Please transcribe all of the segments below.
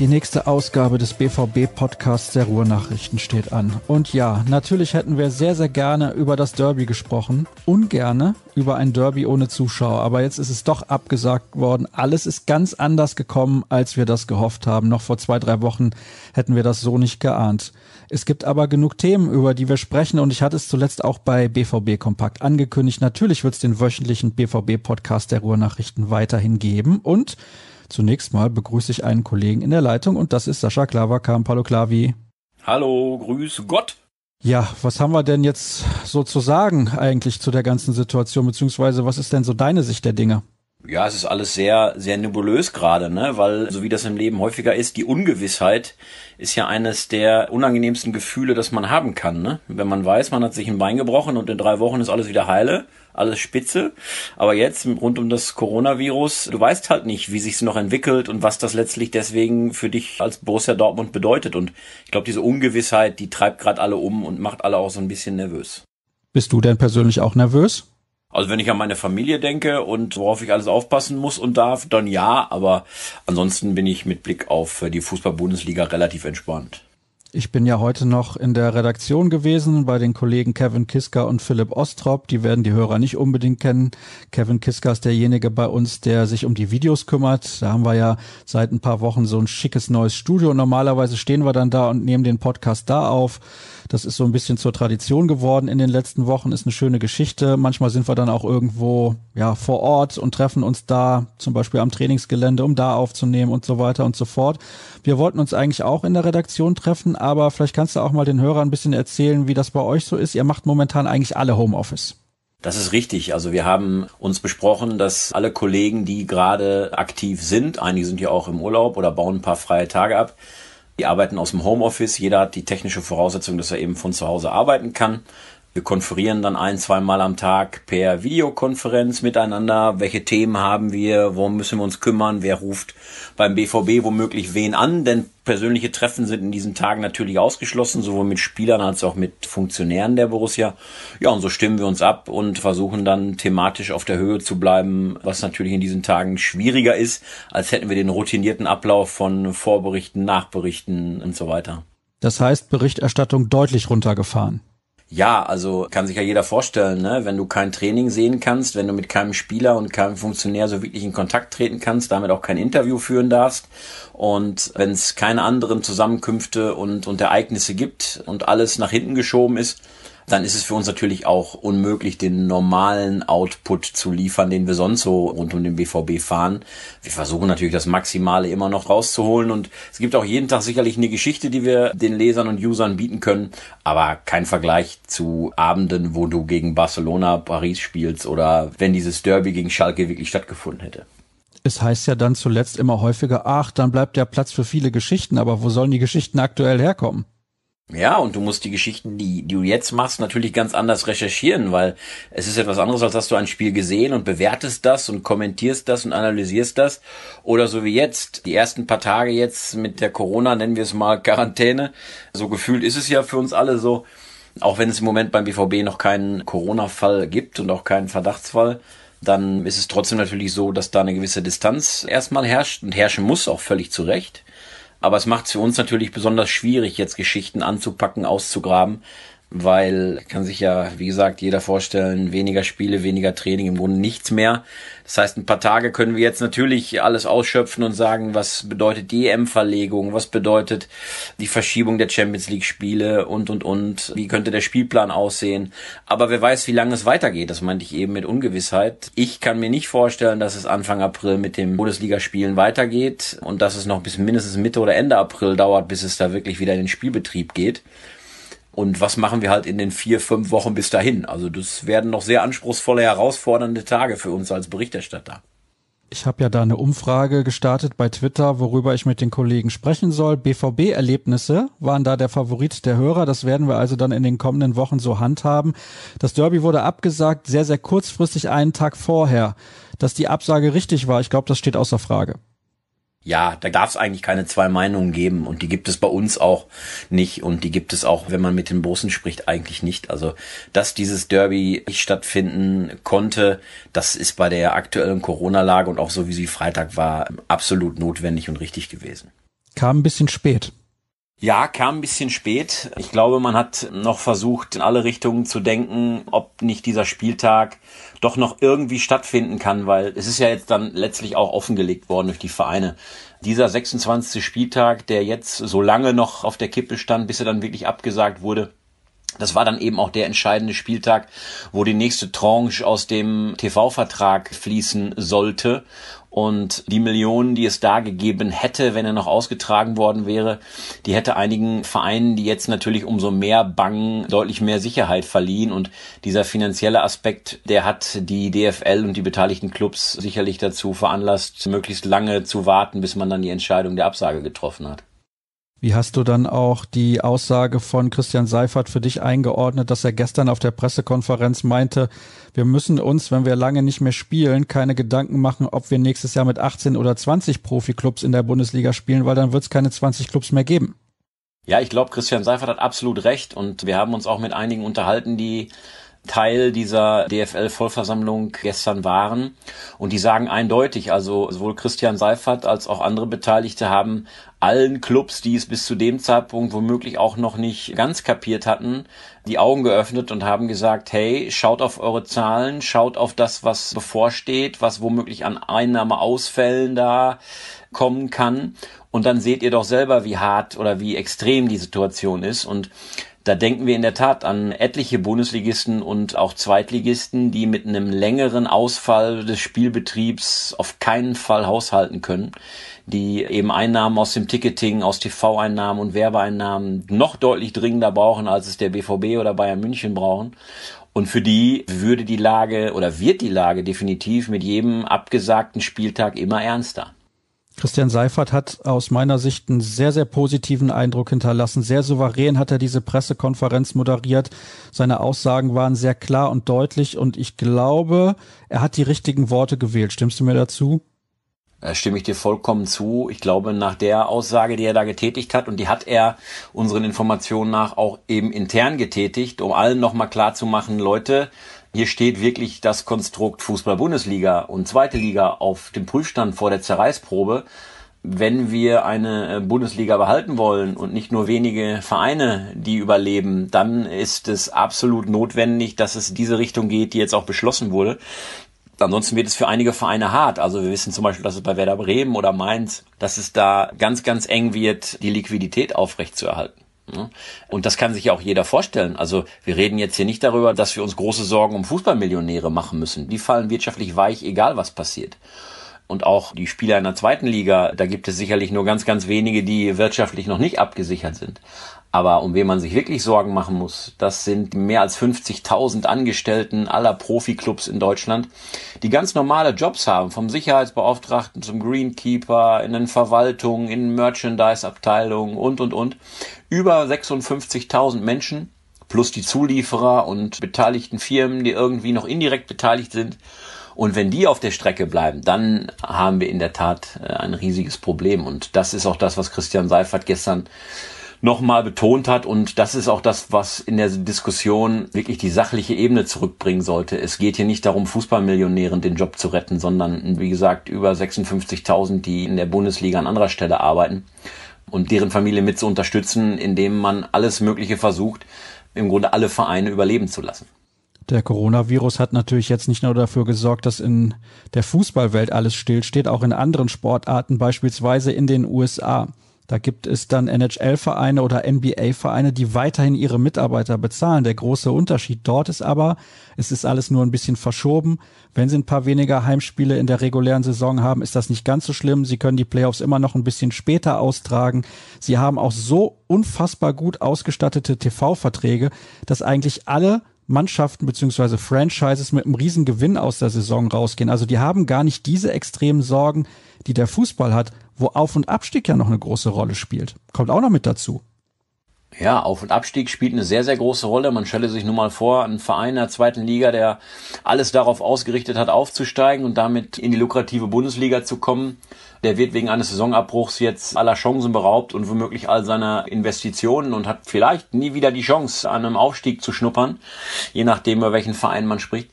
Die nächste Ausgabe des BVB-Podcasts der Ruhrnachrichten steht an. Und ja, natürlich hätten wir sehr, sehr gerne über das Derby gesprochen. Ungerne über ein Derby ohne Zuschauer. Aber jetzt ist es doch abgesagt worden. Alles ist ganz anders gekommen, als wir das gehofft haben. Noch vor zwei, drei Wochen hätten wir das so nicht geahnt. Es gibt aber genug Themen, über die wir sprechen. Und ich hatte es zuletzt auch bei BVB Kompakt angekündigt. Natürlich wird es den wöchentlichen BVB-Podcast der Ruhrnachrichten weiterhin geben. Und Zunächst mal begrüße ich einen Kollegen in der Leitung und das ist Sascha Klaverkamp. Hallo Klavi. Hallo, grüß Gott. Ja, was haben wir denn jetzt so zu sagen eigentlich zu der ganzen Situation, beziehungsweise was ist denn so deine Sicht der Dinge? Ja, es ist alles sehr, sehr nebulös gerade, ne? Weil, so wie das im Leben häufiger ist, die Ungewissheit ist ja eines der unangenehmsten Gefühle, das man haben kann, ne? Wenn man weiß, man hat sich ein Bein gebrochen und in drei Wochen ist alles wieder heile, alles spitze. Aber jetzt, rund um das Coronavirus, du weißt halt nicht, wie sich's noch entwickelt und was das letztlich deswegen für dich als Borussia Dortmund bedeutet. Und ich glaube, diese Ungewissheit, die treibt gerade alle um und macht alle auch so ein bisschen nervös. Bist du denn persönlich auch nervös? Also wenn ich an meine Familie denke und worauf ich alles aufpassen muss und darf, dann ja, aber ansonsten bin ich mit Blick auf die Fußball-Bundesliga relativ entspannt. Ich bin ja heute noch in der Redaktion gewesen bei den Kollegen Kevin Kiska und Philipp Ostrop. Die werden die Hörer nicht unbedingt kennen. Kevin Kiska ist derjenige bei uns, der sich um die Videos kümmert. Da haben wir ja seit ein paar Wochen so ein schickes neues Studio. Normalerweise stehen wir dann da und nehmen den Podcast da auf. Das ist so ein bisschen zur Tradition geworden in den letzten Wochen, ist eine schöne Geschichte. Manchmal sind wir dann auch irgendwo ja vor Ort und treffen uns da, zum Beispiel am Trainingsgelände, um da aufzunehmen und so weiter und so fort. Wir wollten uns eigentlich auch in der Redaktion treffen, aber vielleicht kannst du auch mal den Hörern ein bisschen erzählen, wie das bei euch so ist. Ihr macht momentan eigentlich alle Homeoffice. Das ist richtig. Also wir haben uns besprochen, dass alle Kollegen, die gerade aktiv sind, einige sind ja auch im Urlaub oder bauen ein paar freie Tage ab, die arbeiten aus dem Homeoffice. Jeder hat die technische Voraussetzung, dass er eben von zu Hause arbeiten kann. Wir konferieren dann ein, zwei Mal am Tag per Videokonferenz miteinander. Welche Themen haben wir? Worum müssen wir uns kümmern? Wer ruft beim BVB womöglich wen an? Denn persönliche Treffen sind in diesen Tagen natürlich ausgeschlossen, sowohl mit Spielern als auch mit Funktionären der Borussia. Ja, und so stimmen wir uns ab und versuchen dann thematisch auf der Höhe zu bleiben, was natürlich in diesen Tagen schwieriger ist, als hätten wir den routinierten Ablauf von Vorberichten, Nachberichten und so weiter. Das heißt, Berichterstattung deutlich runtergefahren. Ja, also kann sich ja jeder vorstellen, ne? wenn du kein Training sehen kannst, wenn du mit keinem Spieler und keinem Funktionär so wirklich in Kontakt treten kannst, damit auch kein Interview führen darfst und wenn es keine anderen Zusammenkünfte und, und Ereignisse gibt und alles nach hinten geschoben ist, dann ist es für uns natürlich auch unmöglich, den normalen Output zu liefern, den wir sonst so rund um den BVB fahren. Wir versuchen natürlich das Maximale immer noch rauszuholen und es gibt auch jeden Tag sicherlich eine Geschichte, die wir den Lesern und Usern bieten können, aber kein Vergleich zu Abenden, wo du gegen Barcelona, Paris spielst oder wenn dieses Derby gegen Schalke wirklich stattgefunden hätte. Es heißt ja dann zuletzt immer häufiger, ach, dann bleibt ja Platz für viele Geschichten, aber wo sollen die Geschichten aktuell herkommen? Ja, und du musst die Geschichten, die, die du jetzt machst, natürlich ganz anders recherchieren, weil es ist etwas anderes, als hast du ein Spiel gesehen und bewertest das und kommentierst das und analysierst das. Oder so wie jetzt, die ersten paar Tage jetzt mit der Corona, nennen wir es mal Quarantäne. So gefühlt ist es ja für uns alle so, auch wenn es im Moment beim BVB noch keinen Corona-Fall gibt und auch keinen Verdachtsfall, dann ist es trotzdem natürlich so, dass da eine gewisse Distanz erstmal herrscht und herrschen muss, auch völlig zu Recht. Aber es macht es für uns natürlich besonders schwierig, jetzt Geschichten anzupacken, auszugraben, weil kann sich ja, wie gesagt, jeder vorstellen, weniger Spiele, weniger Training, im Grunde nichts mehr. Das heißt, ein paar Tage können wir jetzt natürlich alles ausschöpfen und sagen, was bedeutet die EM-Verlegung, was bedeutet die Verschiebung der Champions League-Spiele und, und, und, wie könnte der Spielplan aussehen. Aber wer weiß, wie lange es weitergeht, das meinte ich eben mit Ungewissheit. Ich kann mir nicht vorstellen, dass es Anfang April mit dem Bundesligaspielen weitergeht und dass es noch bis mindestens Mitte oder Ende April dauert, bis es da wirklich wieder in den Spielbetrieb geht. Und was machen wir halt in den vier, fünf Wochen bis dahin? Also das werden noch sehr anspruchsvolle, herausfordernde Tage für uns als Berichterstatter. Ich habe ja da eine Umfrage gestartet bei Twitter, worüber ich mit den Kollegen sprechen soll. BVB-Erlebnisse waren da der Favorit der Hörer. Das werden wir also dann in den kommenden Wochen so handhaben. Das Derby wurde abgesagt, sehr, sehr kurzfristig einen Tag vorher. Dass die Absage richtig war, ich glaube, das steht außer Frage. Ja, da darf es eigentlich keine zwei Meinungen geben und die gibt es bei uns auch nicht und die gibt es auch, wenn man mit den Bosen spricht, eigentlich nicht. Also, dass dieses Derby nicht stattfinden konnte, das ist bei der aktuellen Corona-Lage und auch so wie sie Freitag war, absolut notwendig und richtig gewesen. Kam ein bisschen spät. Ja, kam ein bisschen spät. Ich glaube, man hat noch versucht, in alle Richtungen zu denken, ob nicht dieser Spieltag doch noch irgendwie stattfinden kann, weil es ist ja jetzt dann letztlich auch offengelegt worden durch die Vereine. Dieser 26. Spieltag, der jetzt so lange noch auf der Kippe stand, bis er dann wirklich abgesagt wurde, das war dann eben auch der entscheidende Spieltag, wo die nächste Tranche aus dem TV-Vertrag fließen sollte. Und die Millionen, die es da gegeben hätte, wenn er noch ausgetragen worden wäre, die hätte einigen Vereinen, die jetzt natürlich umso mehr bangen, deutlich mehr Sicherheit verliehen. Und dieser finanzielle Aspekt, der hat die DFL und die beteiligten Clubs sicherlich dazu veranlasst, möglichst lange zu warten, bis man dann die Entscheidung der Absage getroffen hat. Wie hast du dann auch die Aussage von Christian Seifert für dich eingeordnet, dass er gestern auf der Pressekonferenz meinte, wir müssen uns, wenn wir lange nicht mehr spielen, keine Gedanken machen, ob wir nächstes Jahr mit 18 oder 20 Profiklubs in der Bundesliga spielen, weil dann wird es keine 20 Clubs mehr geben. Ja, ich glaube, Christian Seifert hat absolut recht und wir haben uns auch mit einigen unterhalten, die Teil dieser DFL-Vollversammlung gestern waren. Und die sagen eindeutig, also sowohl Christian Seifert als auch andere Beteiligte haben allen Clubs, die es bis zu dem Zeitpunkt womöglich auch noch nicht ganz kapiert hatten, die Augen geöffnet und haben gesagt, hey, schaut auf eure Zahlen, schaut auf das, was bevorsteht, was womöglich an Einnahmeausfällen da kommen kann. Und dann seht ihr doch selber, wie hart oder wie extrem die Situation ist. Und da denken wir in der Tat an etliche Bundesligisten und auch Zweitligisten, die mit einem längeren Ausfall des Spielbetriebs auf keinen Fall haushalten können, die eben Einnahmen aus dem Ticketing, aus TV-Einnahmen und Werbeeinnahmen noch deutlich dringender brauchen, als es der BVB oder Bayern München brauchen. Und für die würde die Lage oder wird die Lage definitiv mit jedem abgesagten Spieltag immer ernster. Christian Seifert hat aus meiner Sicht einen sehr, sehr positiven Eindruck hinterlassen. Sehr souverän hat er diese Pressekonferenz moderiert. Seine Aussagen waren sehr klar und deutlich und ich glaube, er hat die richtigen Worte gewählt. Stimmst du mir dazu? Da stimme ich dir vollkommen zu. Ich glaube, nach der Aussage, die er da getätigt hat, und die hat er unseren Informationen nach auch eben intern getätigt, um allen nochmal klar zu machen, Leute, hier steht wirklich das Konstrukt Fußball-Bundesliga und zweite Liga auf dem Prüfstand vor der Zerreißprobe. Wenn wir eine äh, Bundesliga behalten wollen und nicht nur wenige Vereine, die überleben, dann ist es absolut notwendig, dass es diese Richtung geht, die jetzt auch beschlossen wurde. Ansonsten wird es für einige Vereine hart. Also wir wissen zum Beispiel, dass es bei Werder Bremen oder Mainz, dass es da ganz, ganz eng wird, die Liquidität aufrechtzuerhalten. Ne? Und das kann sich ja auch jeder vorstellen. Also wir reden jetzt hier nicht darüber, dass wir uns große Sorgen um Fußballmillionäre machen müssen. Die fallen wirtschaftlich weich, egal was passiert. Und auch die Spieler in der zweiten Liga, da gibt es sicherlich nur ganz, ganz wenige, die wirtschaftlich noch nicht abgesichert sind. Aber um wen man sich wirklich Sorgen machen muss, das sind mehr als 50.000 Angestellten aller Profiklubs in Deutschland, die ganz normale Jobs haben, vom Sicherheitsbeauftragten zum Greenkeeper, in den Verwaltungen, in Merchandise-Abteilungen und, und, und. Über 56.000 Menschen plus die Zulieferer und beteiligten Firmen, die irgendwie noch indirekt beteiligt sind. Und wenn die auf der Strecke bleiben, dann haben wir in der Tat äh, ein riesiges Problem. Und das ist auch das, was Christian Seifert gestern nochmal betont hat. Und das ist auch das, was in der Diskussion wirklich die sachliche Ebene zurückbringen sollte. Es geht hier nicht darum, Fußballmillionären den Job zu retten, sondern, wie gesagt, über 56.000, die in der Bundesliga an anderer Stelle arbeiten und deren Familie mit zu unterstützen, indem man alles Mögliche versucht, im Grunde alle Vereine überleben zu lassen. Der Coronavirus hat natürlich jetzt nicht nur dafür gesorgt, dass in der Fußballwelt alles stillsteht, auch in anderen Sportarten, beispielsweise in den USA. Da gibt es dann NHL-Vereine oder NBA-Vereine, die weiterhin ihre Mitarbeiter bezahlen. Der große Unterschied dort ist aber, es ist alles nur ein bisschen verschoben. Wenn sie ein paar weniger Heimspiele in der regulären Saison haben, ist das nicht ganz so schlimm. Sie können die Playoffs immer noch ein bisschen später austragen. Sie haben auch so unfassbar gut ausgestattete TV-Verträge, dass eigentlich alle Mannschaften beziehungsweise Franchises mit einem riesen Gewinn aus der Saison rausgehen. Also die haben gar nicht diese extremen Sorgen, die der Fußball hat, wo Auf- und Abstieg ja noch eine große Rolle spielt. Kommt auch noch mit dazu. Ja, Auf- und Abstieg spielt eine sehr, sehr große Rolle. Man stelle sich nun mal vor, ein Verein in der zweiten Liga, der alles darauf ausgerichtet hat, aufzusteigen und damit in die lukrative Bundesliga zu kommen, der wird wegen eines Saisonabbruchs jetzt aller Chancen beraubt und womöglich all seiner Investitionen und hat vielleicht nie wieder die Chance, an einem Aufstieg zu schnuppern, je nachdem, über welchen Verein man spricht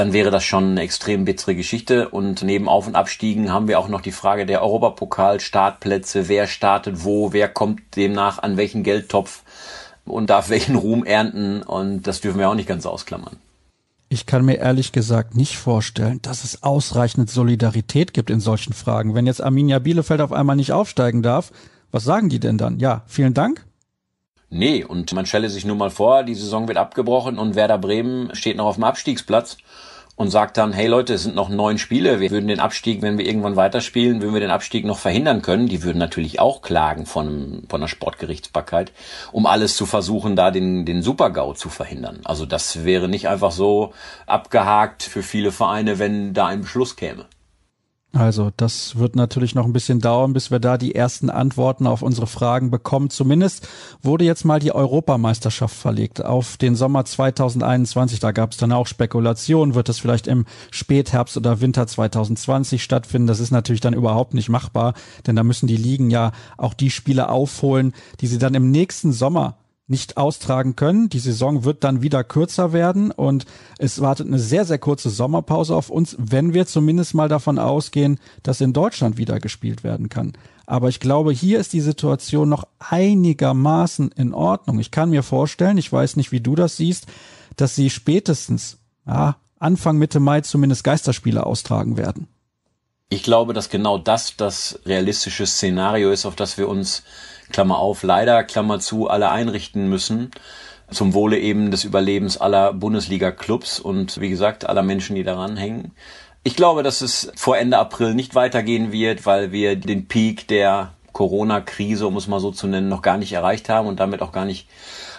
dann wäre das schon eine extrem bittere Geschichte. Und neben Auf- und Abstiegen haben wir auch noch die Frage der Europapokal-Startplätze. Wer startet wo? Wer kommt demnach an welchen Geldtopf und darf welchen Ruhm ernten? Und das dürfen wir auch nicht ganz ausklammern. Ich kann mir ehrlich gesagt nicht vorstellen, dass es ausreichend Solidarität gibt in solchen Fragen. Wenn jetzt Arminia Bielefeld auf einmal nicht aufsteigen darf, was sagen die denn dann? Ja, vielen Dank. Nee, und man stelle sich nur mal vor, die Saison wird abgebrochen und Werder Bremen steht noch auf dem Abstiegsplatz und sagt dann, hey Leute, es sind noch neun Spiele, wir würden den Abstieg, wenn wir irgendwann weiterspielen, würden wir den Abstieg noch verhindern können. Die würden natürlich auch klagen von, von der Sportgerichtsbarkeit, um alles zu versuchen, da den, den Super-GAU zu verhindern. Also das wäre nicht einfach so abgehakt für viele Vereine, wenn da ein Beschluss käme. Also das wird natürlich noch ein bisschen dauern, bis wir da die ersten Antworten auf unsere Fragen bekommen. Zumindest wurde jetzt mal die Europameisterschaft verlegt auf den Sommer 2021. Da gab es dann auch Spekulationen, wird das vielleicht im Spätherbst oder Winter 2020 stattfinden. Das ist natürlich dann überhaupt nicht machbar, denn da müssen die Ligen ja auch die Spiele aufholen, die sie dann im nächsten Sommer nicht austragen können. Die Saison wird dann wieder kürzer werden und es wartet eine sehr, sehr kurze Sommerpause auf uns, wenn wir zumindest mal davon ausgehen, dass in Deutschland wieder gespielt werden kann. Aber ich glaube, hier ist die Situation noch einigermaßen in Ordnung. Ich kann mir vorstellen, ich weiß nicht, wie du das siehst, dass sie spätestens ja, Anfang Mitte Mai zumindest Geisterspiele austragen werden. Ich glaube, dass genau das das realistische Szenario ist, auf das wir uns Klammer auf, leider, Klammer zu, alle einrichten müssen. Zum Wohle eben des Überlebens aller Bundesliga-Clubs und wie gesagt aller Menschen, die daran hängen. Ich glaube, dass es vor Ende April nicht weitergehen wird, weil wir den Peak der Corona-Krise, um es mal so zu nennen, noch gar nicht erreicht haben und damit auch gar nicht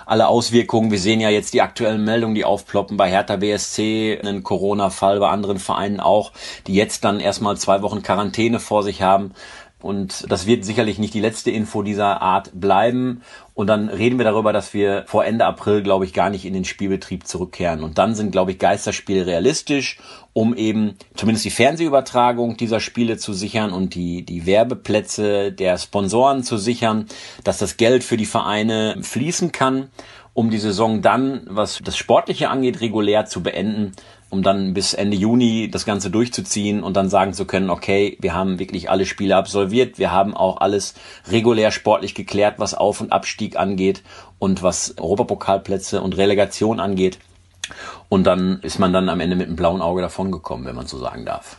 alle Auswirkungen. Wir sehen ja jetzt die aktuellen Meldungen, die aufploppen bei Hertha BSC, einen Corona-Fall, bei anderen Vereinen auch, die jetzt dann erstmal zwei Wochen Quarantäne vor sich haben. Und das wird sicherlich nicht die letzte Info dieser Art bleiben. Und dann reden wir darüber, dass wir vor Ende April, glaube ich, gar nicht in den Spielbetrieb zurückkehren. Und dann sind, glaube ich, Geisterspiele realistisch, um eben zumindest die Fernsehübertragung dieser Spiele zu sichern und die, die Werbeplätze der Sponsoren zu sichern, dass das Geld für die Vereine fließen kann, um die Saison dann, was das Sportliche angeht, regulär zu beenden um dann bis Ende Juni das Ganze durchzuziehen und dann sagen zu können, okay, wir haben wirklich alle Spiele absolviert, wir haben auch alles regulär sportlich geklärt, was Auf- und Abstieg angeht und was Europapokalplätze und Relegation angeht. Und dann ist man dann am Ende mit einem blauen Auge davongekommen, wenn man so sagen darf.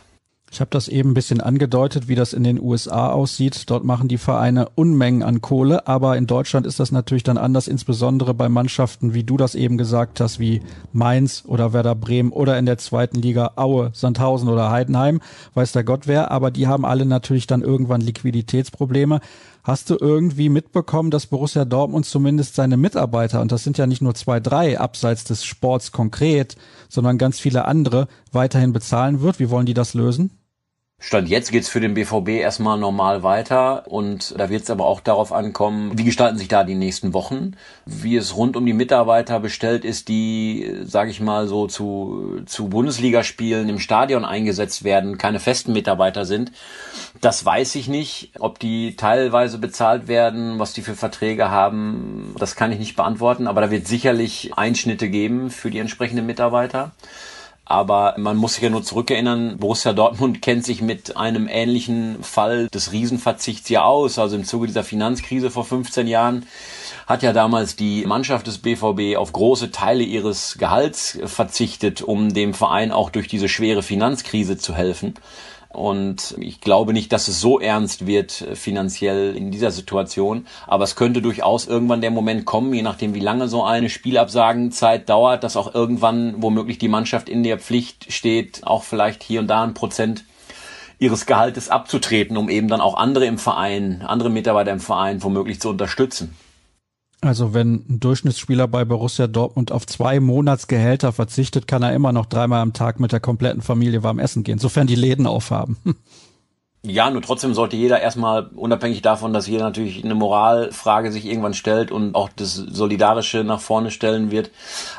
Ich habe das eben ein bisschen angedeutet, wie das in den USA aussieht. Dort machen die Vereine Unmengen an Kohle, aber in Deutschland ist das natürlich dann anders, insbesondere bei Mannschaften, wie du das eben gesagt hast, wie Mainz oder Werder Bremen oder in der zweiten Liga Aue, Sandhausen oder Heidenheim, weiß der Gott wer, aber die haben alle natürlich dann irgendwann Liquiditätsprobleme. Hast du irgendwie mitbekommen, dass Borussia Dortmund zumindest seine Mitarbeiter, und das sind ja nicht nur zwei, drei abseits des Sports konkret, sondern ganz viele andere, weiterhin bezahlen wird? Wie wollen die das lösen? Stand jetzt geht's für den BVB erstmal normal weiter und da wird es aber auch darauf ankommen, wie gestalten sich da die nächsten Wochen, wie es rund um die Mitarbeiter bestellt ist, die, sage ich mal, so zu, zu Bundesligaspielen im Stadion eingesetzt werden, keine festen Mitarbeiter sind. Das weiß ich nicht, ob die teilweise bezahlt werden, was die für Verträge haben, das kann ich nicht beantworten, aber da wird sicherlich Einschnitte geben für die entsprechenden Mitarbeiter. Aber man muss sich ja nur zurückerinnern, Borussia Dortmund kennt sich mit einem ähnlichen Fall des Riesenverzichts ja aus. Also im Zuge dieser Finanzkrise vor 15 Jahren hat ja damals die Mannschaft des BVB auf große Teile ihres Gehalts verzichtet, um dem Verein auch durch diese schwere Finanzkrise zu helfen. Und ich glaube nicht, dass es so ernst wird äh, finanziell in dieser Situation. Aber es könnte durchaus irgendwann der Moment kommen, je nachdem, wie lange so eine Spielabsagenzeit dauert, dass auch irgendwann womöglich die Mannschaft in der Pflicht steht, auch vielleicht hier und da ein Prozent ihres Gehaltes abzutreten, um eben dann auch andere im Verein, andere Mitarbeiter im Verein womöglich zu unterstützen. Also wenn ein Durchschnittsspieler bei Borussia Dortmund auf zwei Monatsgehälter verzichtet, kann er immer noch dreimal am Tag mit der kompletten Familie warm essen gehen, sofern die Läden aufhaben. Ja, nur trotzdem sollte jeder erstmal, unabhängig davon, dass jeder natürlich eine Moralfrage sich irgendwann stellt und auch das Solidarische nach vorne stellen wird,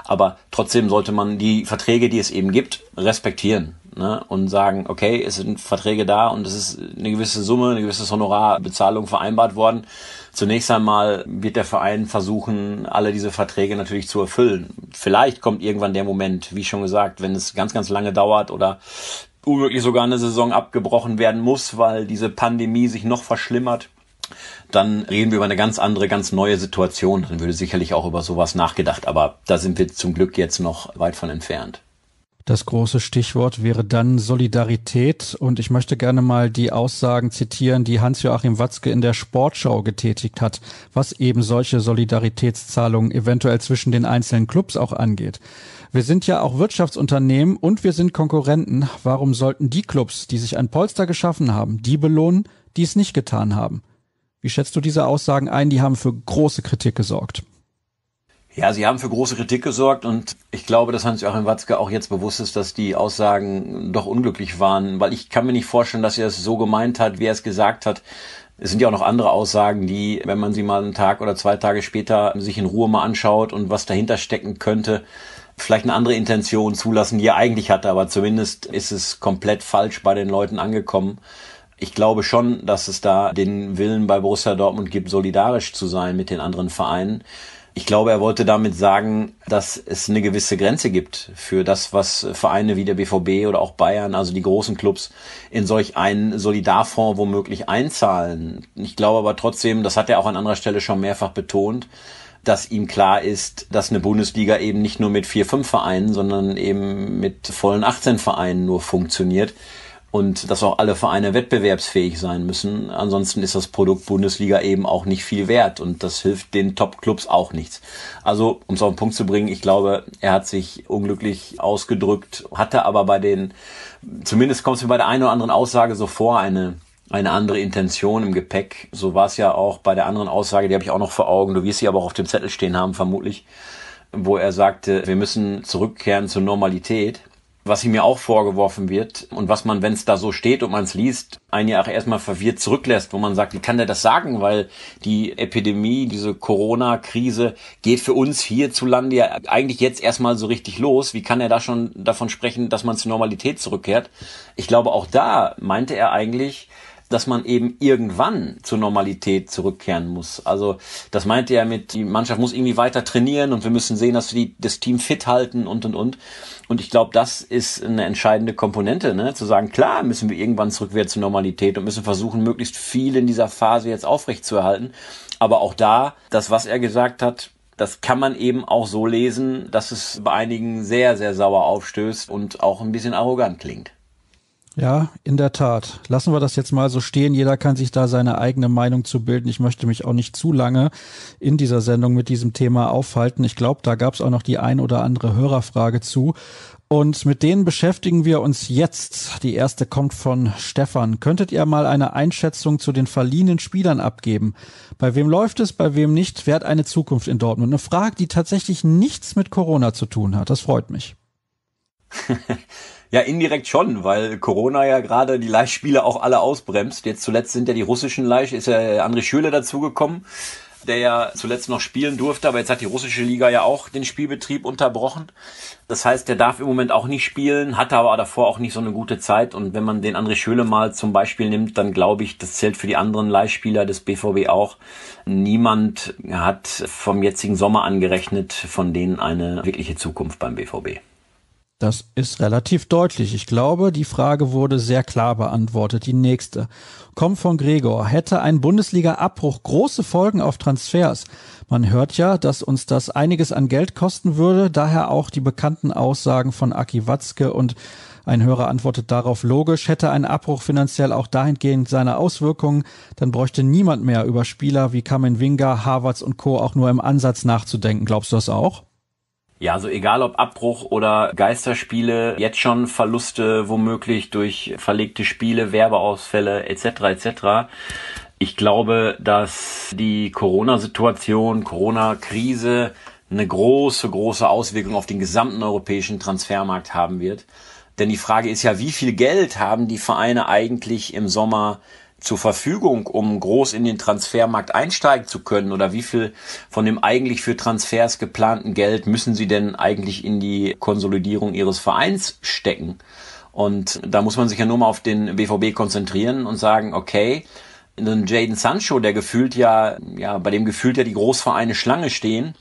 aber trotzdem sollte man die Verträge, die es eben gibt, respektieren ne? und sagen, okay, es sind Verträge da und es ist eine gewisse Summe, eine gewisse Honorarbezahlung vereinbart worden. Zunächst einmal wird der Verein versuchen, alle diese Verträge natürlich zu erfüllen. Vielleicht kommt irgendwann der Moment, wie schon gesagt, wenn es ganz, ganz lange dauert oder womöglich sogar eine Saison abgebrochen werden muss, weil diese Pandemie sich noch verschlimmert, dann reden wir über eine ganz andere, ganz neue Situation. Dann würde sicherlich auch über sowas nachgedacht. Aber da sind wir zum Glück jetzt noch weit von entfernt. Das große Stichwort wäre dann Solidarität. Und ich möchte gerne mal die Aussagen zitieren, die Hans-Joachim Watzke in der Sportschau getätigt hat, was eben solche Solidaritätszahlungen eventuell zwischen den einzelnen Clubs auch angeht. Wir sind ja auch Wirtschaftsunternehmen und wir sind Konkurrenten. Warum sollten die Clubs, die sich ein Polster geschaffen haben, die belohnen, die es nicht getan haben? Wie schätzt du diese Aussagen ein? Die haben für große Kritik gesorgt. Ja, sie haben für große Kritik gesorgt und ich glaube, dass Hans-Joachim Watzke auch jetzt bewusst ist, dass die Aussagen doch unglücklich waren, weil ich kann mir nicht vorstellen, dass er es so gemeint hat, wie er es gesagt hat. Es sind ja auch noch andere Aussagen, die, wenn man sie mal einen Tag oder zwei Tage später sich in Ruhe mal anschaut und was dahinter stecken könnte, vielleicht eine andere Intention zulassen, die er eigentlich hatte, aber zumindest ist es komplett falsch bei den Leuten angekommen. Ich glaube schon, dass es da den Willen bei Borussia Dortmund gibt, solidarisch zu sein mit den anderen Vereinen. Ich glaube, er wollte damit sagen, dass es eine gewisse Grenze gibt für das, was Vereine wie der BVB oder auch Bayern, also die großen Clubs, in solch einen Solidarfonds womöglich einzahlen. Ich glaube aber trotzdem, das hat er auch an anderer Stelle schon mehrfach betont, dass ihm klar ist, dass eine Bundesliga eben nicht nur mit vier, fünf Vereinen, sondern eben mit vollen 18 Vereinen nur funktioniert und dass auch alle Vereine wettbewerbsfähig sein müssen. Ansonsten ist das Produkt Bundesliga eben auch nicht viel wert und das hilft den Top-Clubs auch nichts. Also, um es auf den Punkt zu bringen, ich glaube, er hat sich unglücklich ausgedrückt, hatte aber bei den, zumindest kommt es mir bei der einen oder anderen Aussage so vor, eine eine andere Intention im Gepäck. So war es ja auch bei der anderen Aussage, die habe ich auch noch vor Augen. Du wirst sie aber auch auf dem Zettel stehen haben, vermutlich, wo er sagte, wir müssen zurückkehren zur Normalität. Was ihm mir auch vorgeworfen wird und was man, wenn es da so steht und man es liest, ein Jahr erstmal verwirrt zurücklässt, wo man sagt, wie kann der das sagen? Weil die Epidemie, diese Corona-Krise geht für uns hierzulande ja eigentlich jetzt erstmal so richtig los. Wie kann er da schon davon sprechen, dass man zur Normalität zurückkehrt? Ich glaube, auch da meinte er eigentlich, dass man eben irgendwann zur Normalität zurückkehren muss. Also das meinte er mit, die Mannschaft muss irgendwie weiter trainieren und wir müssen sehen, dass wir die, das Team fit halten und und und. Und ich glaube, das ist eine entscheidende Komponente, ne? zu sagen, klar müssen wir irgendwann zurückkehren zur Normalität und müssen versuchen, möglichst viel in dieser Phase jetzt aufrechtzuerhalten. Aber auch da, das, was er gesagt hat, das kann man eben auch so lesen, dass es bei einigen sehr, sehr sauer aufstößt und auch ein bisschen arrogant klingt. Ja, in der Tat. Lassen wir das jetzt mal so stehen. Jeder kann sich da seine eigene Meinung zu bilden. Ich möchte mich auch nicht zu lange in dieser Sendung mit diesem Thema aufhalten. Ich glaube, da gab es auch noch die ein oder andere Hörerfrage zu. Und mit denen beschäftigen wir uns jetzt. Die erste kommt von Stefan. Könntet ihr mal eine Einschätzung zu den verliehenen Spielern abgeben? Bei wem läuft es, bei wem nicht? Wer hat eine Zukunft in Dortmund? Eine Frage, die tatsächlich nichts mit Corona zu tun hat. Das freut mich. Ja, indirekt schon, weil Corona ja gerade die Leihspiele auch alle ausbremst. Jetzt zuletzt sind ja die russischen Leih, ist ja André Schüle dazugekommen, der ja zuletzt noch spielen durfte, aber jetzt hat die russische Liga ja auch den Spielbetrieb unterbrochen. Das heißt, der darf im Moment auch nicht spielen, hatte aber davor auch nicht so eine gute Zeit. Und wenn man den André Schöle mal zum Beispiel nimmt, dann glaube ich, das zählt für die anderen Leihspieler des BVB auch. Niemand hat vom jetzigen Sommer angerechnet von denen eine wirkliche Zukunft beim BVB. Das ist relativ deutlich. Ich glaube, die Frage wurde sehr klar beantwortet. Die nächste kommt von Gregor. Hätte ein Bundesliga-Abbruch große Folgen auf Transfers? Man hört ja, dass uns das einiges an Geld kosten würde. Daher auch die bekannten Aussagen von Aki Watzke und ein Hörer antwortet darauf logisch, hätte ein Abbruch finanziell auch dahingehend seine Auswirkungen, dann bräuchte niemand mehr über Spieler wie Kamen Winga, Harvards und Co. auch nur im Ansatz nachzudenken. Glaubst du das auch? Ja, also egal ob Abbruch oder Geisterspiele, jetzt schon Verluste womöglich durch verlegte Spiele, Werbeausfälle etc. etc. Ich glaube, dass die Corona-Situation, Corona-Krise eine große, große Auswirkung auf den gesamten europäischen Transfermarkt haben wird. Denn die Frage ist ja, wie viel Geld haben die Vereine eigentlich im Sommer zur Verfügung, um groß in den Transfermarkt einsteigen zu können? Oder wie viel von dem eigentlich für Transfers geplanten Geld müssen sie denn eigentlich in die Konsolidierung ihres Vereins stecken? Und da muss man sich ja nur mal auf den BVB konzentrieren und sagen, okay, einen Jaden Sancho, der gefühlt ja, ja, bei dem gefühlt ja die Großvereine Schlange stehen,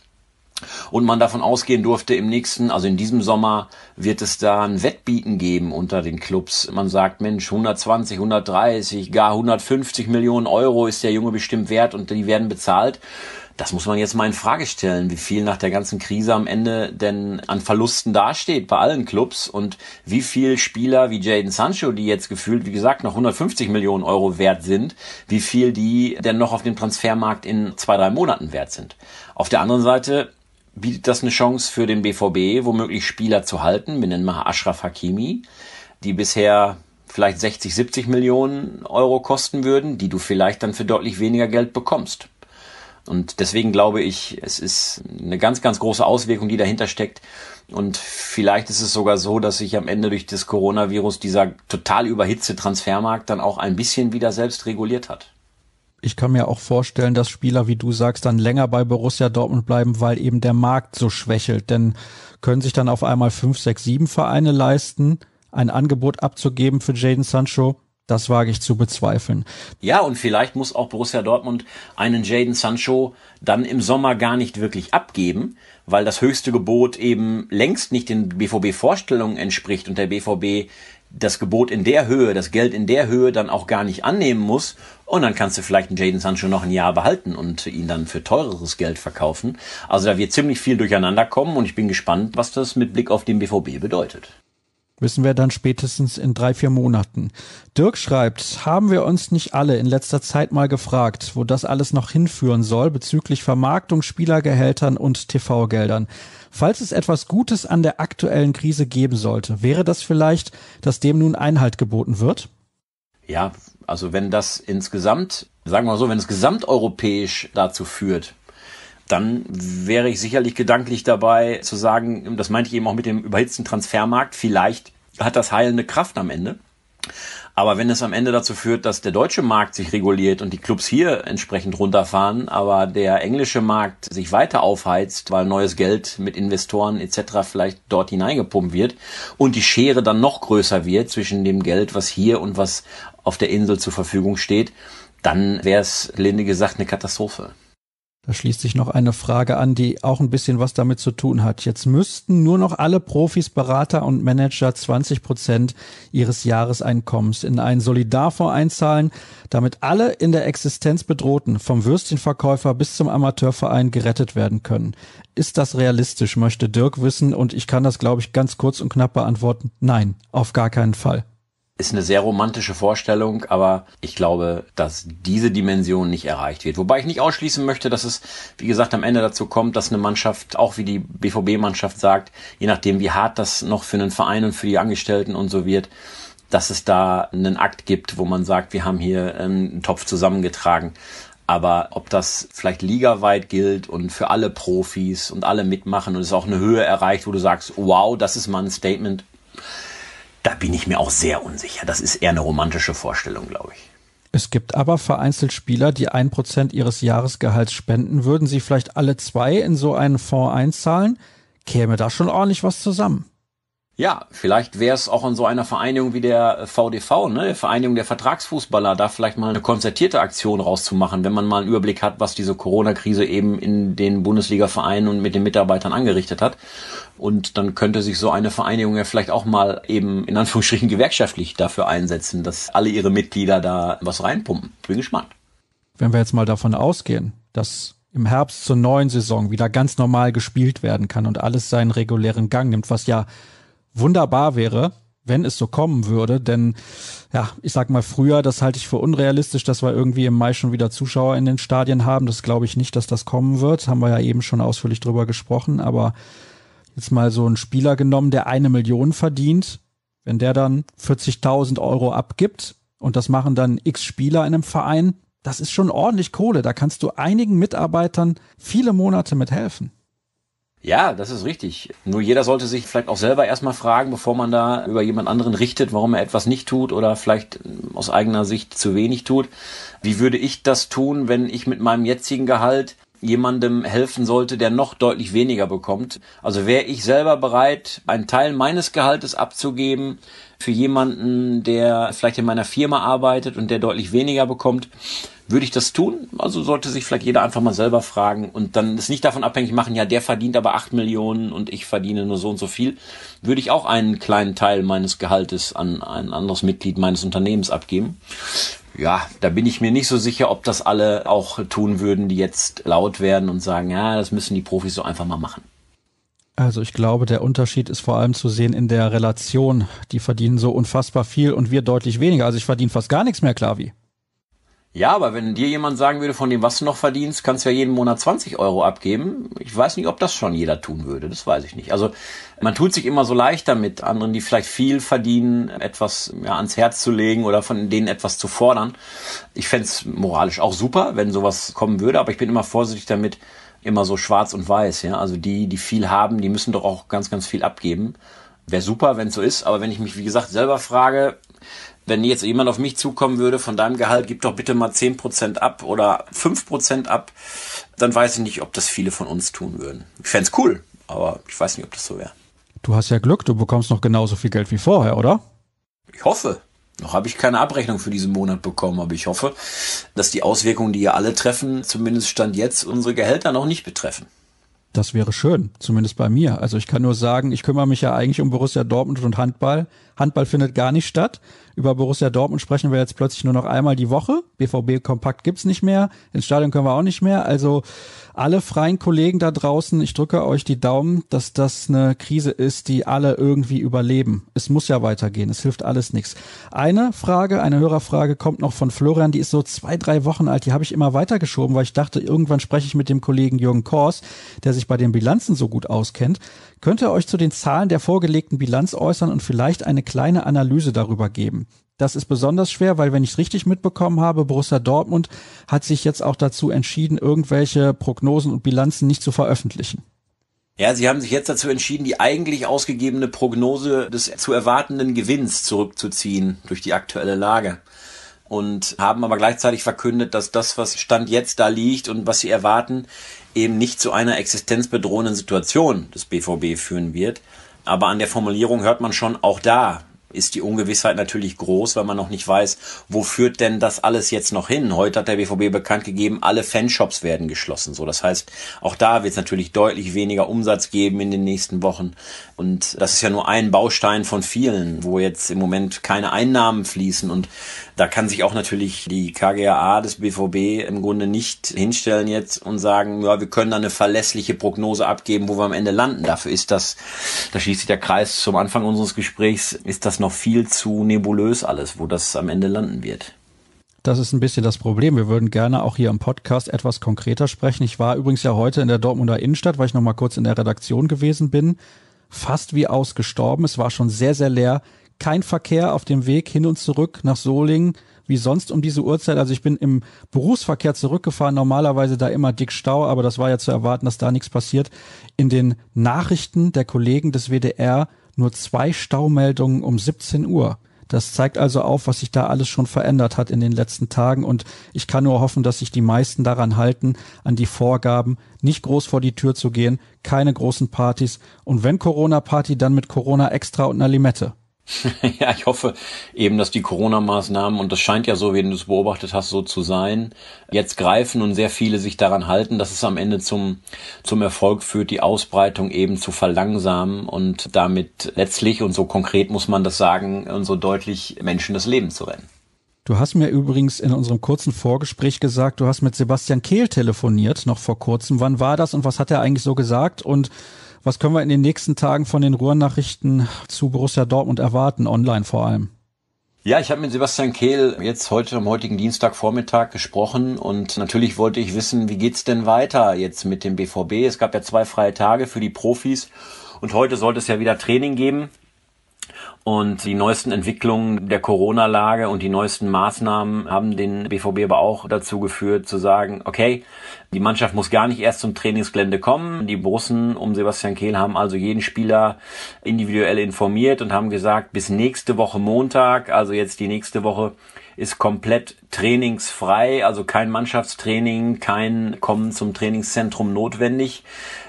und man davon ausgehen durfte, im nächsten, also in diesem Sommer, wird es da ein Wettbieten geben unter den Clubs. Man sagt, Mensch, 120, 130, gar 150 Millionen Euro ist der Junge bestimmt wert und die werden bezahlt. Das muss man jetzt mal in Frage stellen, wie viel nach der ganzen Krise am Ende denn an Verlusten dasteht bei allen Clubs und wie viel Spieler wie Jaden Sancho, die jetzt gefühlt, wie gesagt, noch 150 Millionen Euro wert sind, wie viel die denn noch auf dem Transfermarkt in zwei, drei Monaten wert sind. Auf der anderen Seite bietet das eine Chance für den BVB, womöglich Spieler zu halten. Wir nennen mal Ashraf Hakimi, die bisher vielleicht 60, 70 Millionen Euro kosten würden, die du vielleicht dann für deutlich weniger Geld bekommst. Und deswegen glaube ich, es ist eine ganz, ganz große Auswirkung, die dahinter steckt. Und vielleicht ist es sogar so, dass sich am Ende durch das Coronavirus dieser total überhitzte Transfermarkt dann auch ein bisschen wieder selbst reguliert hat ich kann mir auch vorstellen, dass Spieler, wie du sagst, dann länger bei Borussia Dortmund bleiben, weil eben der Markt so schwächelt. Denn können sich dann auf einmal fünf, sechs, sieben Vereine leisten, ein Angebot abzugeben für Jaden Sancho? Das wage ich zu bezweifeln. Ja, und vielleicht muss auch Borussia Dortmund einen Jaden Sancho dann im Sommer gar nicht wirklich abgeben, weil das höchste Gebot eben längst nicht den BVB-Vorstellungen entspricht und der BVB das Gebot in der Höhe, das Geld in der Höhe dann auch gar nicht annehmen muss. Und dann kannst du vielleicht einen Jaden Sancho noch ein Jahr behalten und ihn dann für teureres Geld verkaufen. Also da wird ziemlich viel durcheinander kommen und ich bin gespannt, was das mit Blick auf den BVB bedeutet. Wissen wir dann spätestens in drei, vier Monaten. Dirk schreibt, haben wir uns nicht alle in letzter Zeit mal gefragt, wo das alles noch hinführen soll bezüglich Vermarktung, Spielergehältern und TV-Geldern. Falls es etwas Gutes an der aktuellen Krise geben sollte, wäre das vielleicht, dass dem nun Einhalt geboten wird? Ja, also wenn das insgesamt, sagen wir mal so, wenn es gesamteuropäisch dazu führt, dann wäre ich sicherlich gedanklich dabei zu sagen, das meinte ich eben auch mit dem überhitzten Transfermarkt, vielleicht hat das heilende Kraft am Ende. Aber wenn es am Ende dazu führt, dass der deutsche Markt sich reguliert und die Clubs hier entsprechend runterfahren, aber der englische Markt sich weiter aufheizt, weil neues Geld mit Investoren etc. vielleicht dort hineingepumpt wird und die Schere dann noch größer wird zwischen dem Geld, was hier und was auf der Insel zur Verfügung steht, dann wäre es, linde gesagt, eine Katastrophe. Da schließt sich noch eine Frage an, die auch ein bisschen was damit zu tun hat. Jetzt müssten nur noch alle Profis, Berater und Manager 20 Prozent ihres Jahreseinkommens in einen Solidarfonds einzahlen, damit alle in der Existenz bedrohten, vom Würstchenverkäufer bis zum Amateurverein gerettet werden können. Ist das realistisch, möchte Dirk wissen, und ich kann das, glaube ich, ganz kurz und knapp beantworten. Nein, auf gar keinen Fall ist eine sehr romantische Vorstellung, aber ich glaube, dass diese Dimension nicht erreicht wird. Wobei ich nicht ausschließen möchte, dass es, wie gesagt, am Ende dazu kommt, dass eine Mannschaft, auch wie die BVB-Mannschaft sagt, je nachdem, wie hart das noch für einen Verein und für die Angestellten und so wird, dass es da einen Akt gibt, wo man sagt, wir haben hier einen Topf zusammengetragen. Aber ob das vielleicht ligaweit gilt und für alle Profis und alle mitmachen und es auch eine Höhe erreicht, wo du sagst, wow, das ist mal ein Statement, da bin ich mir auch sehr unsicher. Das ist eher eine romantische Vorstellung, glaube ich. Es gibt aber vereinzelt Spieler, die ein Prozent ihres Jahresgehalts spenden. Würden sie vielleicht alle zwei in so einen Fonds einzahlen? Käme da schon ordentlich was zusammen. Ja, vielleicht wäre es auch in so einer Vereinigung wie der VDV, ne, der Vereinigung der Vertragsfußballer, da vielleicht mal eine konzertierte Aktion rauszumachen, wenn man mal einen Überblick hat, was diese Corona-Krise eben in den Bundesliga-Vereinen und mit den Mitarbeitern angerichtet hat. Und dann könnte sich so eine Vereinigung ja vielleicht auch mal eben in Anführungsstrichen gewerkschaftlich dafür einsetzen, dass alle ihre Mitglieder da was reinpumpen. Bin gespannt. Wenn wir jetzt mal davon ausgehen, dass im Herbst zur neuen Saison wieder ganz normal gespielt werden kann und alles seinen regulären Gang nimmt, was ja wunderbar wäre, wenn es so kommen würde, denn ja, ich sag mal früher, das halte ich für unrealistisch, dass wir irgendwie im Mai schon wieder Zuschauer in den Stadien haben. Das glaube ich nicht, dass das kommen wird. Haben wir ja eben schon ausführlich drüber gesprochen, aber jetzt mal so ein Spieler genommen, der eine Million verdient, wenn der dann 40.000 Euro abgibt und das machen dann x Spieler in einem Verein, das ist schon ordentlich Kohle. Da kannst du einigen Mitarbeitern viele Monate mit helfen. Ja, das ist richtig. Nur jeder sollte sich vielleicht auch selber erstmal fragen, bevor man da über jemand anderen richtet, warum er etwas nicht tut oder vielleicht aus eigener Sicht zu wenig tut. Wie würde ich das tun, wenn ich mit meinem jetzigen Gehalt jemandem helfen sollte, der noch deutlich weniger bekommt? Also wäre ich selber bereit, einen Teil meines Gehaltes abzugeben für jemanden, der vielleicht in meiner Firma arbeitet und der deutlich weniger bekommt? Würde ich das tun? Also sollte sich vielleicht jeder einfach mal selber fragen und dann es nicht davon abhängig machen, ja, der verdient aber acht Millionen und ich verdiene nur so und so viel. Würde ich auch einen kleinen Teil meines Gehaltes an ein anderes Mitglied meines Unternehmens abgeben? Ja, da bin ich mir nicht so sicher, ob das alle auch tun würden, die jetzt laut werden und sagen, ja, das müssen die Profis so einfach mal machen. Also ich glaube, der Unterschied ist vor allem zu sehen in der Relation. Die verdienen so unfassbar viel und wir deutlich weniger. Also ich verdiene fast gar nichts mehr, Klavi. Ja, aber wenn dir jemand sagen würde, von dem, was du noch verdienst, kannst du ja jeden Monat 20 Euro abgeben. Ich weiß nicht, ob das schon jeder tun würde. Das weiß ich nicht. Also man tut sich immer so leicht damit, anderen, die vielleicht viel verdienen, etwas ja, ans Herz zu legen oder von denen etwas zu fordern. Ich fände moralisch auch super, wenn sowas kommen würde, aber ich bin immer vorsichtig damit, immer so schwarz und weiß. Ja, Also die, die viel haben, die müssen doch auch ganz, ganz viel abgeben. Wäre super, wenn es so ist, aber wenn ich mich, wie gesagt, selber frage, wenn jetzt jemand auf mich zukommen würde, von deinem Gehalt, gib doch bitte mal 10% ab oder 5% ab, dann weiß ich nicht, ob das viele von uns tun würden. Ich fände cool, aber ich weiß nicht, ob das so wäre. Du hast ja Glück, du bekommst noch genauso viel Geld wie vorher, oder? Ich hoffe. Noch habe ich keine Abrechnung für diesen Monat bekommen, aber ich hoffe, dass die Auswirkungen, die ihr alle treffen, zumindest Stand jetzt unsere Gehälter noch nicht betreffen. Das wäre schön, zumindest bei mir. Also ich kann nur sagen, ich kümmere mich ja eigentlich um Borussia Dortmund und Handball. Handball findet gar nicht statt. Über Borussia Dortmund sprechen wir jetzt plötzlich nur noch einmal die Woche. BVB Kompakt gibt's nicht mehr. Ins Stadion können wir auch nicht mehr. Also alle freien Kollegen da draußen, ich drücke euch die Daumen, dass das eine Krise ist, die alle irgendwie überleben. Es muss ja weitergehen. Es hilft alles nichts. Eine Frage, eine Hörerfrage kommt noch von Florian. Die ist so zwei, drei Wochen alt. Die habe ich immer weitergeschoben, weil ich dachte, irgendwann spreche ich mit dem Kollegen Jürgen Kors, der sich bei den Bilanzen so gut auskennt. Könnt ihr euch zu den Zahlen der vorgelegten Bilanz äußern und vielleicht eine kleine Analyse darüber geben? Das ist besonders schwer, weil wenn ich es richtig mitbekommen habe, Borussia Dortmund hat sich jetzt auch dazu entschieden, irgendwelche Prognosen und Bilanzen nicht zu veröffentlichen. Ja, sie haben sich jetzt dazu entschieden, die eigentlich ausgegebene Prognose des zu erwartenden Gewinns zurückzuziehen durch die aktuelle Lage. Und haben aber gleichzeitig verkündet, dass das, was Stand jetzt da liegt und was sie erwarten, eben nicht zu einer existenzbedrohenden Situation des BVB führen wird. Aber an der Formulierung hört man schon, auch da ist die Ungewissheit natürlich groß, weil man noch nicht weiß, wo führt denn das alles jetzt noch hin. Heute hat der BVB bekannt gegeben, alle Fanshops werden geschlossen. So, das heißt, auch da wird es natürlich deutlich weniger Umsatz geben in den nächsten Wochen. Und das ist ja nur ein Baustein von vielen, wo jetzt im Moment keine Einnahmen fließen. Und da kann sich auch natürlich die KGAA des BVB im Grunde nicht hinstellen jetzt und sagen, ja, wir können da eine verlässliche Prognose abgeben, wo wir am Ende landen. Dafür ist das, da schließt sich der Kreis zum Anfang unseres Gesprächs, ist das noch viel zu nebulös alles, wo das am Ende landen wird. Das ist ein bisschen das Problem. Wir würden gerne auch hier im Podcast etwas konkreter sprechen. Ich war übrigens ja heute in der Dortmunder Innenstadt, weil ich noch mal kurz in der Redaktion gewesen bin. Fast wie ausgestorben. Es war schon sehr, sehr leer. Kein Verkehr auf dem Weg hin und zurück nach Solingen wie sonst um diese Uhrzeit. Also ich bin im Berufsverkehr zurückgefahren, normalerweise da immer dick Stau, aber das war ja zu erwarten, dass da nichts passiert. In den Nachrichten der Kollegen des WDR nur zwei Staumeldungen um 17 Uhr. Das zeigt also auf, was sich da alles schon verändert hat in den letzten Tagen und ich kann nur hoffen, dass sich die meisten daran halten, an die Vorgaben, nicht groß vor die Tür zu gehen, keine großen Partys und wenn Corona-Party, dann mit Corona extra und einer Limette. ja, ich hoffe eben, dass die Corona-Maßnahmen, und das scheint ja so, wie du es beobachtet hast, so zu sein, jetzt greifen und sehr viele sich daran halten, dass es am Ende zum, zum Erfolg führt, die Ausbreitung eben zu verlangsamen und damit letztlich, und so konkret muss man das sagen, und so deutlich Menschen das Leben zu rennen. Du hast mir übrigens in unserem kurzen Vorgespräch gesagt, du hast mit Sebastian Kehl telefoniert, noch vor kurzem. Wann war das und was hat er eigentlich so gesagt? Und was können wir in den nächsten Tagen von den Ruhrnachrichten zu Borussia Dortmund erwarten, online vor allem? Ja, ich habe mit Sebastian Kehl jetzt heute am heutigen Dienstagvormittag gesprochen und natürlich wollte ich wissen, wie geht's denn weiter jetzt mit dem BVB? Es gab ja zwei freie Tage für die Profis und heute sollte es ja wieder Training geben. Und die neuesten Entwicklungen der Corona-Lage und die neuesten Maßnahmen haben den BVB aber auch dazu geführt zu sagen, okay, Die Mannschaft muss gar nicht erst zum Trainingsgelände kommen. Die Borussen um Sebastian Kehl haben also jeden Spieler individuell informiert und haben gesagt, bis nächste Woche Montag, also jetzt die nächste Woche, ist komplett trainingsfrei, also kein Mannschaftstraining, kein Kommen zum Trainingszentrum notwendig.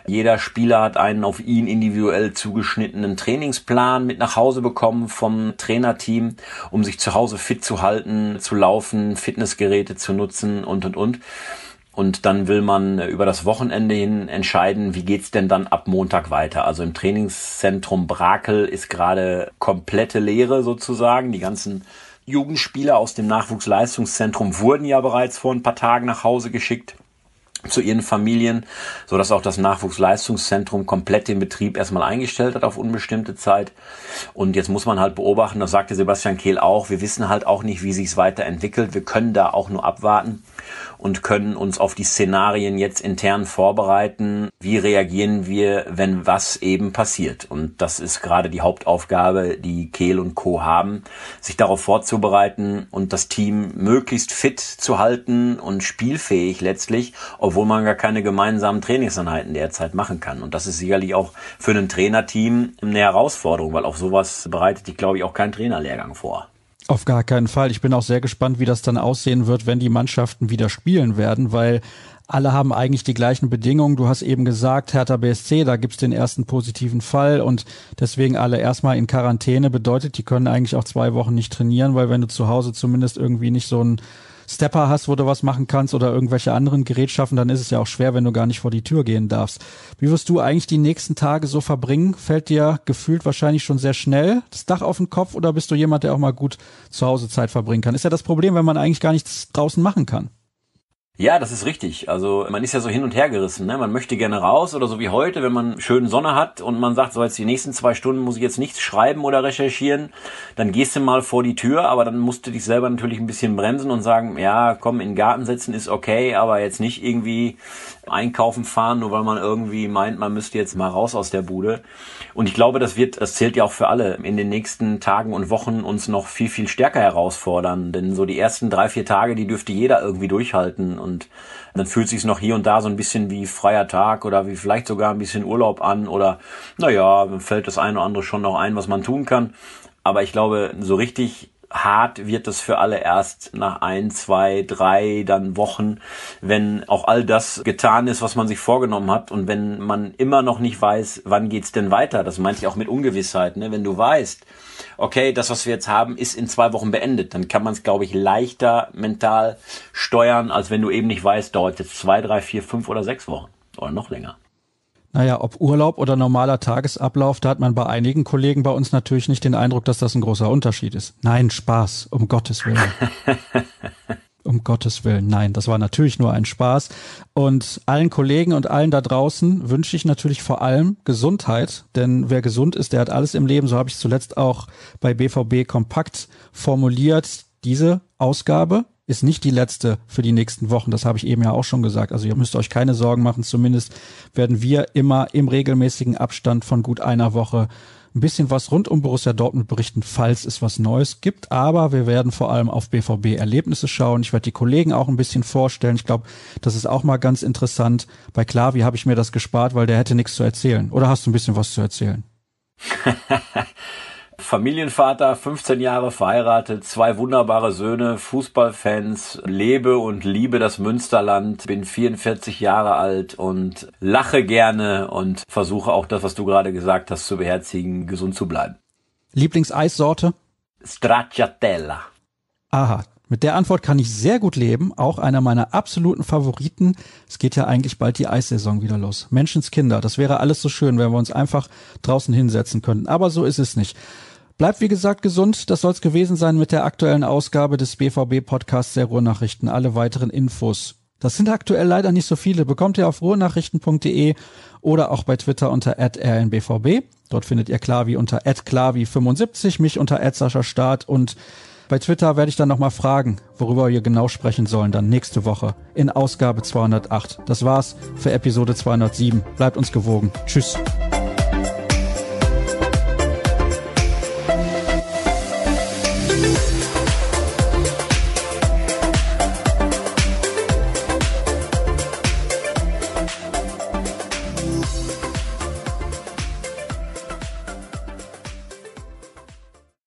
Jeder Spieler hat einen auf ihn individuell zugeschnittenen Trainingsplan mit nach Hause bekommen vom Trainerteam, um sich zu Hause fit zu halten, zu laufen, Fitnessgeräte zu nutzen und, und, und. Und dann will man über das Wochenende hin entscheiden, wie geht's denn dann ab Montag weiter. Also im Trainingszentrum Brakel ist gerade komplette Leere sozusagen. Die ganzen Jugendspieler aus dem Nachwuchsleistungszentrum wurden ja bereits vor ein paar Tagen nach Hause geschickt zu ihren Familien, so dass auch das Nachwuchsleistungszentrum komplett den Betrieb erstmal eingestellt hat auf unbestimmte Zeit. Und jetzt muss man halt beobachten, das sagte Sebastian Kehl auch, wir wissen halt auch nicht, wie sich es weiterentwickelt. Wir können da auch nur abwarten und können uns auf die Szenarien jetzt intern vorbereiten. Wie reagieren wir, wenn was eben passiert? Und das ist gerade die Hauptaufgabe, die Kehl und Co. haben, sich darauf vorzubereiten und das Team möglichst fit zu halten und spielfähig letztlich, obwohl man gar keine gemeinsamen Trainingseinheiten derzeit machen kann. Und das ist sicherlich auch für ein Trainerteam eine Herausforderung, weil auf sowas bereitet sich, glaube ich, auch kein Trainerlehrgang vor. Auf gar keinen Fall. Ich bin auch sehr gespannt, wie das dann aussehen wird, wenn die Mannschaften wieder spielen werden, weil alle haben eigentlich die gleichen Bedingungen. Du hast eben gesagt, Hertha BSC, da gibt's den ersten positiven Fall und deswegen alle erstmal in Quarantäne. Bedeutet, die können eigentlich auch zwei Wochen nicht trainieren, weil wenn du zu Hause zumindest irgendwie nicht so ein Stepper hast, wo du was machen kannst oder irgendwelche anderen Gerätschaften, dann ist es ja auch schwer, wenn du gar nicht vor die Tür gehen darfst. Wie wirst du eigentlich die nächsten Tage so verbringen? Fällt dir gefühlt wahrscheinlich schon sehr schnell das Dach auf den Kopf oder bist du jemand, der auch mal gut zu Hause Zeit verbringen kann? Ist ja das Problem, wenn man eigentlich gar nichts draußen machen kann. Ja, das ist richtig. Also man ist ja so hin und her gerissen. Ne? Man möchte gerne raus oder so wie heute, wenn man schöne Sonne hat und man sagt, so jetzt die nächsten zwei Stunden muss ich jetzt nichts schreiben oder recherchieren, dann gehst du mal vor die Tür, aber dann musst du dich selber natürlich ein bisschen bremsen und sagen, ja, komm, in den Garten setzen ist okay, aber jetzt nicht irgendwie einkaufen fahren, nur weil man irgendwie meint, man müsste jetzt mal raus aus der Bude. Und ich glaube, das wird, das zählt ja auch für alle, in den nächsten Tagen und Wochen uns noch viel, viel stärker herausfordern. Denn so die ersten drei, vier Tage, die dürfte jeder irgendwie durchhalten. Und dann fühlt sich noch hier und da so ein bisschen wie freier Tag oder wie vielleicht sogar ein bisschen Urlaub an oder naja, fällt das eine oder andere schon noch ein, was man tun kann. Aber ich glaube, so richtig hart wird es für alle erst nach ein, zwei, drei dann Wochen, wenn auch all das getan ist, was man sich vorgenommen hat und wenn man immer noch nicht weiß, wann geht's denn weiter. Das meinte ich auch mit Ungewissheit. Ne? Wenn du weißt, okay, das, was wir jetzt haben, ist in zwei Wochen beendet, dann kann man es, glaube ich, leichter mental steuern, als wenn du eben nicht weißt, dauert jetzt zwei, drei, vier, fünf oder sechs Wochen oder noch länger. Naja, ob Urlaub oder normaler Tagesablauf, da hat man bei einigen Kollegen bei uns natürlich nicht den Eindruck, dass das ein großer Unterschied ist. Nein, Spaß, um Gottes Willen. um Gottes Willen, nein, das war natürlich nur ein Spaß. Und allen Kollegen und allen da draußen wünsche ich natürlich vor allem Gesundheit, denn wer gesund ist, der hat alles im Leben. So habe ich zuletzt auch bei BVB kompakt formuliert. Diese Ausgabe ist nicht die letzte für die nächsten Wochen. Das habe ich eben ja auch schon gesagt. Also ihr müsst euch keine Sorgen machen. Zumindest werden wir immer im regelmäßigen Abstand von gut einer Woche ein bisschen was rund um Borussia Dortmund berichten, falls es was Neues gibt. Aber wir werden vor allem auf BVB-Erlebnisse schauen. Ich werde die Kollegen auch ein bisschen vorstellen. Ich glaube, das ist auch mal ganz interessant. Bei Klavi habe ich mir das gespart, weil der hätte nichts zu erzählen. Oder hast du ein bisschen was zu erzählen? Familienvater, 15 Jahre verheiratet, zwei wunderbare Söhne, Fußballfans, lebe und liebe das Münsterland, bin 44 Jahre alt und lache gerne und versuche auch das, was du gerade gesagt hast, zu beherzigen, gesund zu bleiben. Lieblingseissorte? Stracciatella. Aha, mit der Antwort kann ich sehr gut leben. Auch einer meiner absoluten Favoriten. Es geht ja eigentlich bald die Eissaison wieder los. Menschenskinder. Das wäre alles so schön, wenn wir uns einfach draußen hinsetzen könnten. Aber so ist es nicht. Bleibt wie gesagt gesund. Das soll's gewesen sein mit der aktuellen Ausgabe des BVB Podcasts der Ruhrnachrichten. Alle weiteren Infos. Das sind aktuell leider nicht so viele. Bekommt ihr auf ruhrnachrichten.de oder auch bei Twitter unter rnbvb. Dort findet ihr Klavi unter klavi75, mich unter Start und bei Twitter werde ich dann nochmal fragen, worüber wir genau sprechen sollen, dann nächste Woche in Ausgabe 208. Das war's für Episode 207. Bleibt uns gewogen. Tschüss.